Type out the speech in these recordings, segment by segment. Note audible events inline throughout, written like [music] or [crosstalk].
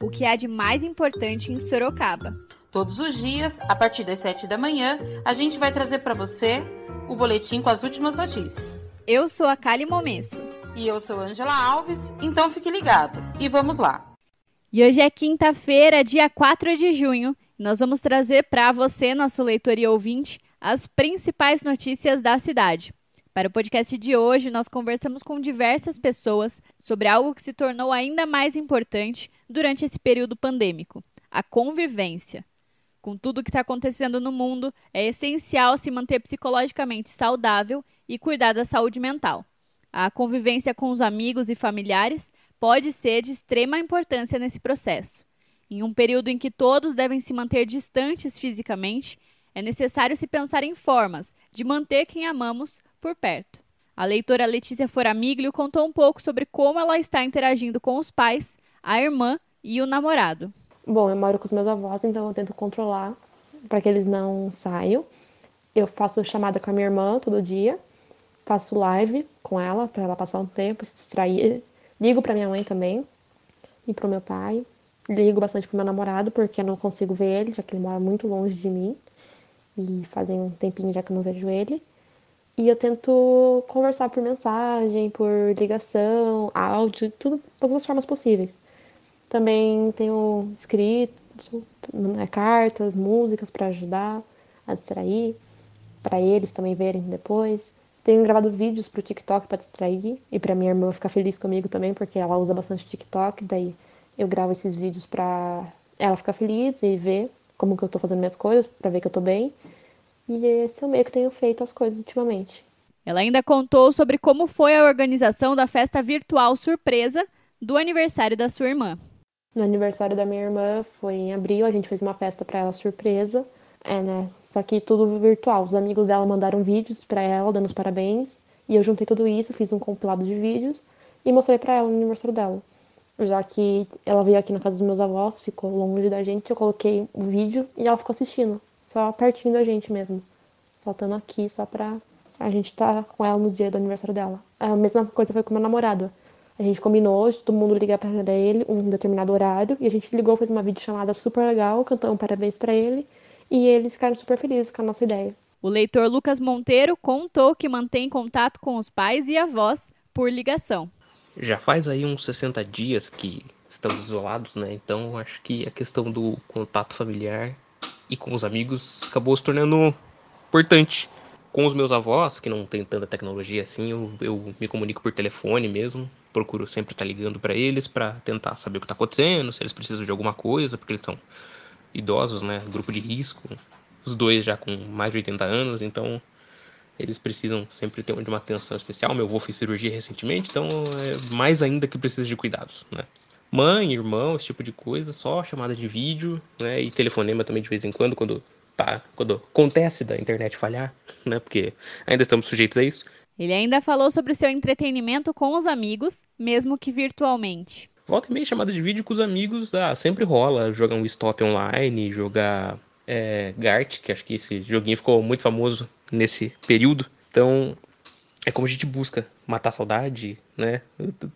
o que há de mais importante em Sorocaba. Todos os dias, a partir das 7 da manhã, a gente vai trazer para você o boletim com as últimas notícias. Eu sou a Kali Momesso. E eu sou Angela Alves, então fique ligado. E vamos lá. E hoje é quinta-feira, dia 4 de junho. Nós vamos trazer para você, nosso leitor e ouvinte, as principais notícias da cidade. Para o podcast de hoje, nós conversamos com diversas pessoas sobre algo que se tornou ainda mais importante durante esse período pandêmico: a convivência. Com tudo o que está acontecendo no mundo, é essencial se manter psicologicamente saudável e cuidar da saúde mental. A convivência com os amigos e familiares pode ser de extrema importância nesse processo. Em um período em que todos devem se manter distantes fisicamente, é necessário se pensar em formas de manter quem amamos por perto. A leitora Letícia Foramiglio contou um pouco sobre como ela está interagindo com os pais, a irmã e o namorado. Bom, eu moro com os meus avós, então eu tento controlar para que eles não saiam. Eu faço chamada com a minha irmã todo dia, faço live com ela para ela passar um tempo, se distrair. Ligo para minha mãe também e para o meu pai. Ligo bastante pro meu namorado porque eu não consigo ver ele, já que ele mora muito longe de mim. E fazem um tempinho já que eu não vejo ele. E eu tento conversar por mensagem, por ligação, áudio, tudo, todas as formas possíveis. Também tenho escrito né, cartas, músicas para ajudar a distrair, para eles também verem depois. Tenho gravado vídeos pro TikTok para distrair e para minha irmã ficar feliz comigo também, porque ela usa bastante TikTok, daí eu gravo esses vídeos para ela ficar feliz e ver como que eu tô fazendo minhas coisas, para ver que eu tô bem. E esse é o meio que tenho feito as coisas ultimamente. Ela ainda contou sobre como foi a organização da festa virtual surpresa do aniversário da sua irmã. No aniversário da minha irmã foi em abril, a gente fez uma festa para ela surpresa. É, né? Só que tudo virtual. Os amigos dela mandaram vídeos para ela, dando os parabéns. E eu juntei tudo isso, fiz um compilado de vídeos e mostrei para ela no aniversário dela. Já que ela veio aqui na casa dos meus avós, ficou longe da gente, eu coloquei o vídeo e ela ficou assistindo, só pertinho da gente mesmo. Saltando aqui só pra a gente estar tá com ela no dia do aniversário dela. A mesma coisa foi com meu namorado. A gente combinou de todo mundo ligar para ele um determinado horário e a gente ligou, fez uma videochamada super legal, cantamos parabéns para ele e eles ficaram super felizes com a nossa ideia. O leitor Lucas Monteiro contou que mantém contato com os pais e avós por ligação. Já faz aí uns 60 dias que estamos isolados, né? Então acho que a questão do contato familiar e com os amigos acabou se tornando importante. Com os meus avós, que não tem tanta tecnologia assim, eu, eu me comunico por telefone mesmo. Procuro sempre estar ligando para eles para tentar saber o que está acontecendo, se eles precisam de alguma coisa, porque eles são idosos, né? Grupo de risco. Os dois já com mais de 80 anos, então eles precisam sempre ter uma atenção especial. Meu avô fez cirurgia recentemente, então é mais ainda que precisa de cuidados, né? Mãe, irmão, esse tipo de coisa, só chamada de vídeo, né? E telefonema também de vez em quando, quando tá, quando acontece da internet falhar, né? Porque ainda estamos sujeitos a isso. Ele ainda falou sobre seu entretenimento com os amigos, mesmo que virtualmente. Volta e meia chamada de vídeo com os amigos, ah, sempre rola jogar um stop online, jogar é, Gart, que acho que esse joguinho ficou muito famoso nesse período. Então, é como a gente busca matar a saudade, né?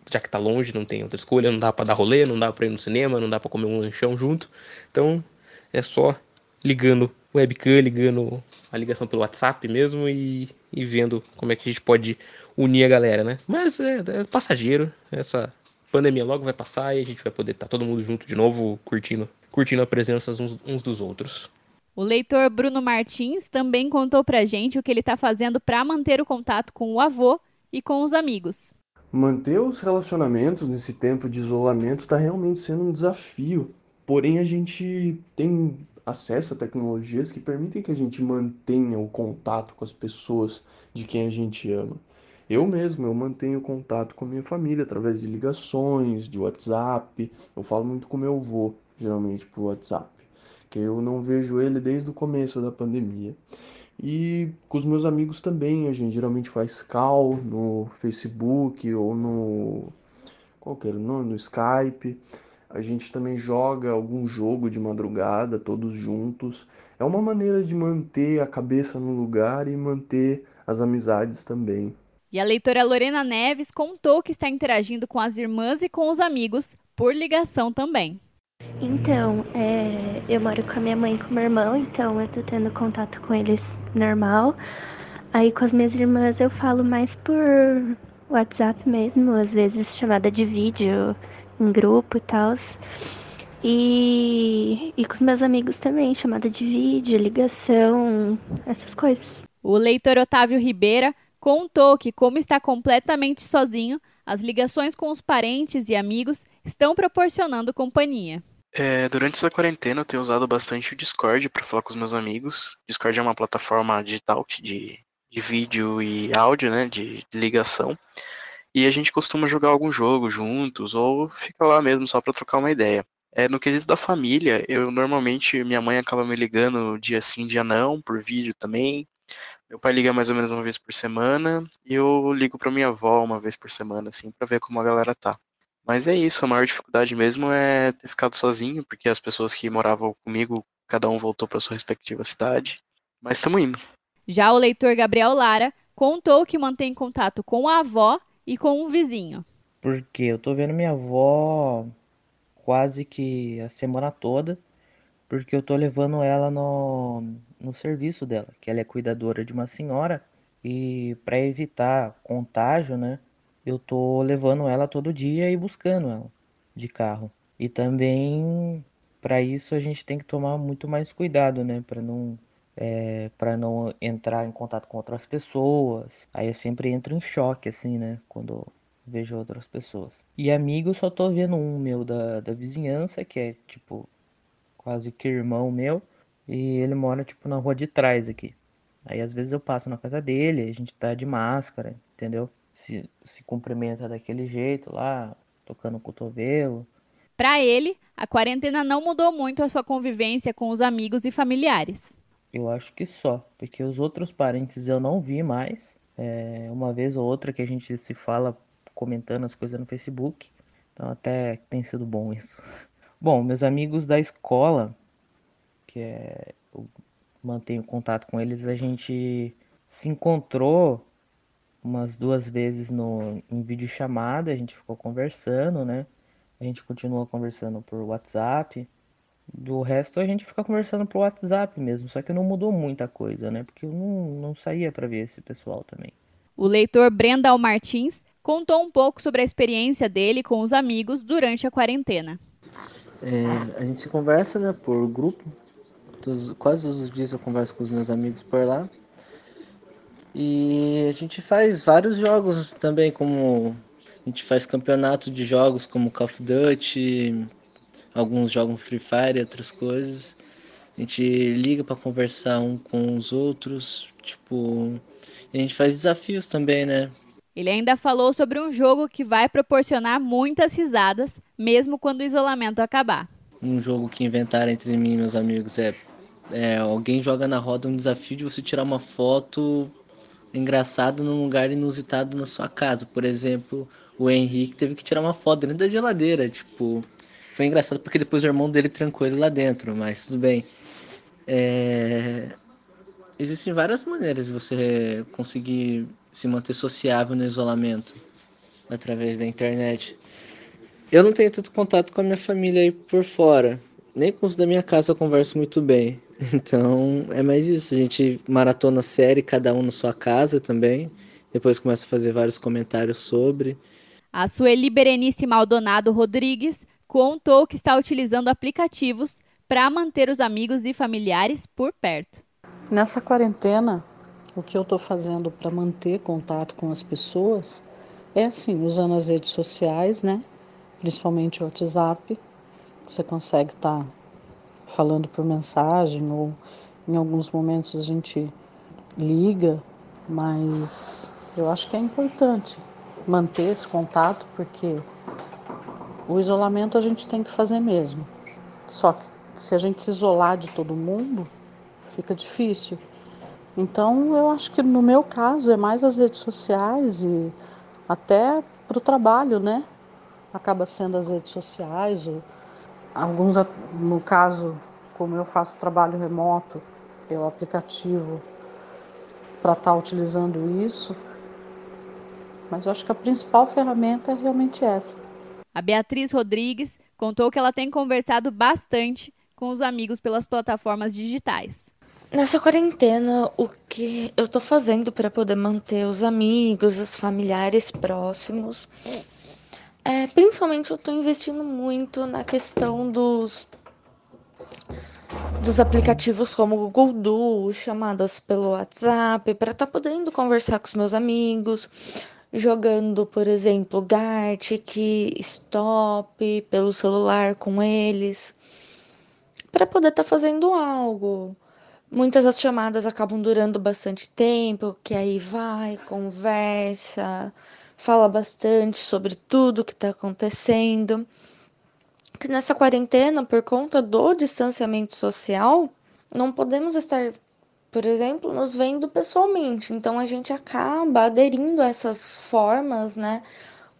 Já que tá longe, não tem outra escolha, não dá para dar rolê, não dá para ir no cinema, não dá para comer um lanchão junto. Então, é só ligando webcam, ligando a ligação pelo WhatsApp mesmo e, e vendo como é que a gente pode unir a galera, né? Mas é, é passageiro, essa pandemia logo vai passar e a gente vai poder estar tá todo mundo junto de novo, curtindo, curtindo a presença uns, uns dos outros. O leitor Bruno Martins também contou pra gente o que ele está fazendo para manter o contato com o avô e com os amigos. Manter os relacionamentos nesse tempo de isolamento está realmente sendo um desafio. Porém, a gente tem acesso a tecnologias que permitem que a gente mantenha o contato com as pessoas de quem a gente ama. Eu mesmo, eu mantenho contato com a minha família através de ligações, de WhatsApp. Eu falo muito com meu avô, geralmente por WhatsApp, que eu não vejo ele desde o começo da pandemia. E com os meus amigos também, a gente geralmente faz call no Facebook ou no qualquer nome, no Skype. A gente também joga algum jogo de madrugada, todos juntos. É uma maneira de manter a cabeça no lugar e manter as amizades também. E a leitora Lorena Neves contou que está interagindo com as irmãs e com os amigos por ligação também. Então, é, eu moro com a minha mãe e com meu irmão, então eu tô tendo contato com eles normal. Aí com as minhas irmãs eu falo mais por WhatsApp mesmo, às vezes chamada de vídeo em grupo e tal. E, e com os meus amigos também, chamada de vídeo, ligação, essas coisas. O leitor Otávio Ribeira contou que, como está completamente sozinho, as ligações com os parentes e amigos estão proporcionando companhia. É, durante essa quarentena eu tenho usado bastante o Discord para falar com os meus amigos. Discord é uma plataforma digital de, de vídeo e áudio, né, de, de ligação. E a gente costuma jogar algum jogo juntos ou fica lá mesmo só para trocar uma ideia. É, no quesito da família, eu normalmente, minha mãe acaba me ligando dia sim, dia não, por vídeo também. Meu pai liga mais ou menos uma vez por semana e eu ligo para minha avó uma vez por semana, assim, para ver como a galera tá. Mas é isso, a maior dificuldade mesmo é ter ficado sozinho, porque as pessoas que moravam comigo, cada um voltou para sua respectiva cidade. Mas estamos indo. Já o leitor Gabriel Lara contou que mantém contato com a avó e com um vizinho. Porque eu tô vendo minha avó quase que a semana toda porque eu tô levando ela no, no serviço dela, que ela é cuidadora de uma senhora, e para evitar contágio, né, eu tô levando ela todo dia e buscando ela de carro. E também para isso a gente tem que tomar muito mais cuidado, né, para não é, para não entrar em contato com outras pessoas. Aí eu sempre entro em choque assim, né, quando vejo outras pessoas. E amigo, só tô vendo um meu da, da vizinhança, que é tipo quase que irmão meu, e ele mora tipo na rua de trás aqui. Aí às vezes eu passo na casa dele, a gente tá de máscara, entendeu? Se, se cumprimenta daquele jeito lá, tocando o cotovelo. Para ele, a quarentena não mudou muito a sua convivência com os amigos e familiares. Eu acho que só, porque os outros parentes eu não vi mais. É, uma vez ou outra que a gente se fala comentando as coisas no Facebook. Então até tem sido bom isso. [laughs] Bom, meus amigos da escola, que é eu mantenho contato com eles, a gente se encontrou umas duas vezes no em videochamada, a gente ficou conversando, né? A gente continua conversando por WhatsApp. Do resto a gente fica conversando por WhatsApp mesmo, só que não mudou muita coisa, né? Porque eu não, não saía para ver esse pessoal também. O leitor Brendal Martins contou um pouco sobre a experiência dele com os amigos durante a quarentena. É, a gente se conversa né, por grupo. Todos, quase todos os dias eu converso com os meus amigos por lá. E a gente faz vários jogos também, como a gente faz campeonato de jogos como Call of Duty, alguns jogam Free Fire e outras coisas. A gente liga para conversar um com os outros, tipo, a gente faz desafios também, né? Ele ainda falou sobre um jogo que vai proporcionar muitas risadas, mesmo quando o isolamento acabar. Um jogo que inventaram entre mim e meus amigos é, é alguém joga na roda um desafio de você tirar uma foto engraçada num lugar inusitado na sua casa. Por exemplo, o Henrique teve que tirar uma foto dentro da geladeira. Tipo, foi engraçado porque depois o irmão dele trancou ele lá dentro, mas tudo bem. É... Existem várias maneiras de você conseguir se manter sociável no isolamento através da internet. Eu não tenho tanto contato com a minha família aí por fora. Nem com os da minha casa eu converso muito bem. [laughs] Então é mais isso. A gente maratona série, cada um na sua casa também. Depois começa a fazer vários comentários sobre. A Sueli Berenice Maldonado Rodrigues contou que está utilizando aplicativos para manter os amigos e familiares por perto. Nessa quarentena, o que eu estou fazendo para manter contato com as pessoas é assim, usando as redes sociais, né? Principalmente o WhatsApp. Você consegue estar tá falando por mensagem ou em alguns momentos a gente liga, mas Eu acho que é importante manter esse contato, porque o isolamento a gente tem que fazer mesmo. Só que se a gente se isolar de todo mundo, fica difícil. Então, eu acho que no meu caso é mais as redes sociais e até para o trabalho, né? Acaba sendo as redes sociais, ou alguns, no caso, como eu faço trabalho remoto, é o aplicativo para estar tá utilizando isso. Mas eu acho que a principal ferramenta é realmente essa. A Beatriz Rodrigues contou que ela tem conversado bastante com os amigos pelas plataformas digitais. Nessa quarentena, o que eu tô fazendo para poder manter os amigos, os familiares próximos, é, principalmente eu tô investindo muito na questão dos dos aplicativos como o Google Duo, chamadas pelo WhatsApp, para estar tá podendo conversar com os meus amigos, jogando, por exemplo, Gartic, Stop pelo celular com eles, para poder estar tá fazendo algo. Muitas das chamadas acabam durando bastante tempo, que aí vai, conversa, fala bastante sobre tudo que está acontecendo. Que nessa quarentena, por conta do distanciamento social, não podemos estar por exemplo, nos vendo pessoalmente. Então a gente acaba aderindo a essas formas, né?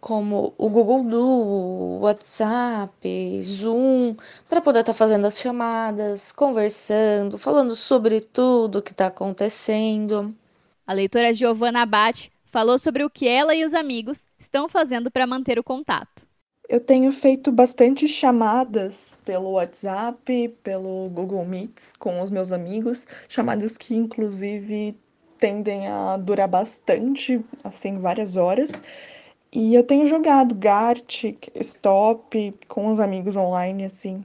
Como o Google Duo, WhatsApp, Zoom, para poder estar tá fazendo as chamadas, conversando, falando sobre tudo que está acontecendo. A leitora Giovanna Abate falou sobre o que ela e os amigos estão fazendo para manter o contato. Eu tenho feito bastante chamadas pelo WhatsApp, pelo Google Meets com os meus amigos, chamadas que inclusive tendem a durar bastante, assim, várias horas. E eu tenho jogado Gartic, Stop com os amigos online, assim.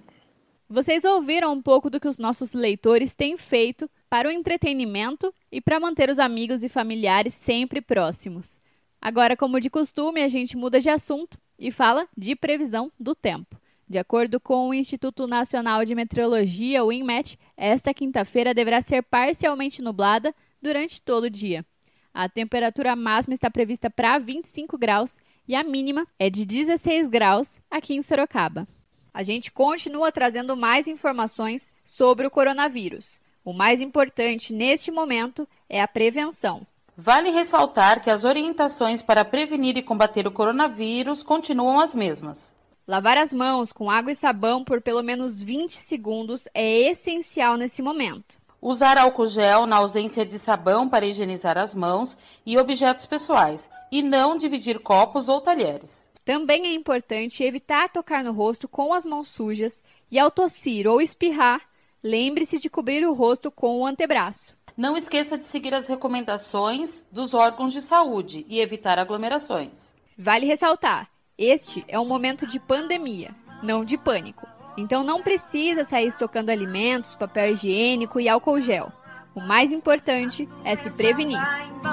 Vocês ouviram um pouco do que os nossos leitores têm feito para o entretenimento e para manter os amigos e familiares sempre próximos. Agora, como de costume, a gente muda de assunto e fala de previsão do tempo. De acordo com o Instituto Nacional de Meteorologia, o INMET, esta quinta-feira deverá ser parcialmente nublada durante todo o dia. A temperatura máxima está prevista para 25 graus e a mínima é de 16 graus aqui em Sorocaba. A gente continua trazendo mais informações sobre o coronavírus. O mais importante neste momento é a prevenção. Vale ressaltar que as orientações para prevenir e combater o coronavírus continuam as mesmas. Lavar as mãos com água e sabão por pelo menos 20 segundos é essencial nesse momento. Usar álcool gel na ausência de sabão para higienizar as mãos e objetos pessoais, e não dividir copos ou talheres. Também é importante evitar tocar no rosto com as mãos sujas e, ao tossir ou espirrar, lembre-se de cobrir o rosto com o antebraço. Não esqueça de seguir as recomendações dos órgãos de saúde e evitar aglomerações. Vale ressaltar: este é um momento de pandemia, não de pânico. Então não precisa sair estocando alimentos, papel higiênico e álcool gel. O mais importante é se prevenir. Água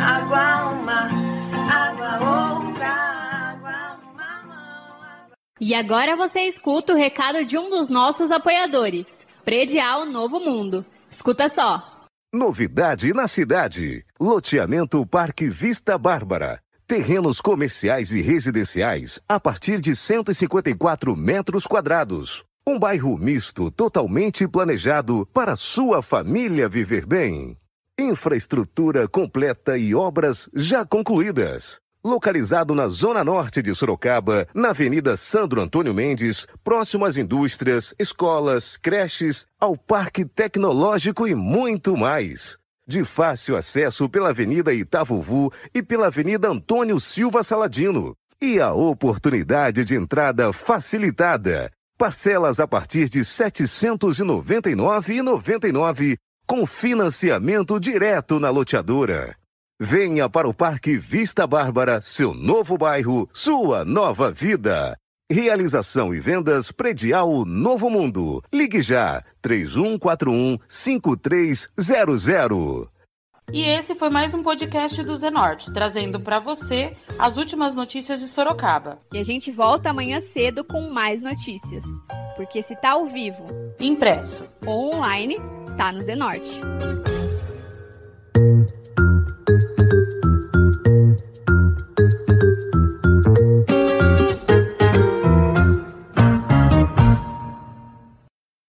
água outra. E agora você escuta o recado de um dos nossos apoiadores, Predial Novo Mundo. Escuta só. Novidade na cidade. Loteamento Parque Vista Bárbara. Terrenos comerciais e residenciais a partir de 154 metros quadrados. Um bairro misto totalmente planejado para sua família viver bem. Infraestrutura completa e obras já concluídas localizado na zona norte de Sorocaba, na Avenida Sandro Antônio Mendes, próximo às indústrias, escolas, creches, ao Parque Tecnológico e muito mais. De fácil acesso pela Avenida Itavuvu e pela Avenida Antônio Silva Saladino. E a oportunidade de entrada facilitada. Parcelas a partir de R$ 799,99 com financiamento direto na loteadora. Venha para o Parque Vista Bárbara, seu novo bairro, sua nova vida. Realização e vendas predial Novo Mundo. Ligue já 3141 5300. E esse foi mais um podcast do Zenorte, trazendo para você as últimas notícias de Sorocaba. E a gente volta amanhã cedo com mais notícias. Porque se tá ao vivo, impresso ou online, tá no Zenorte.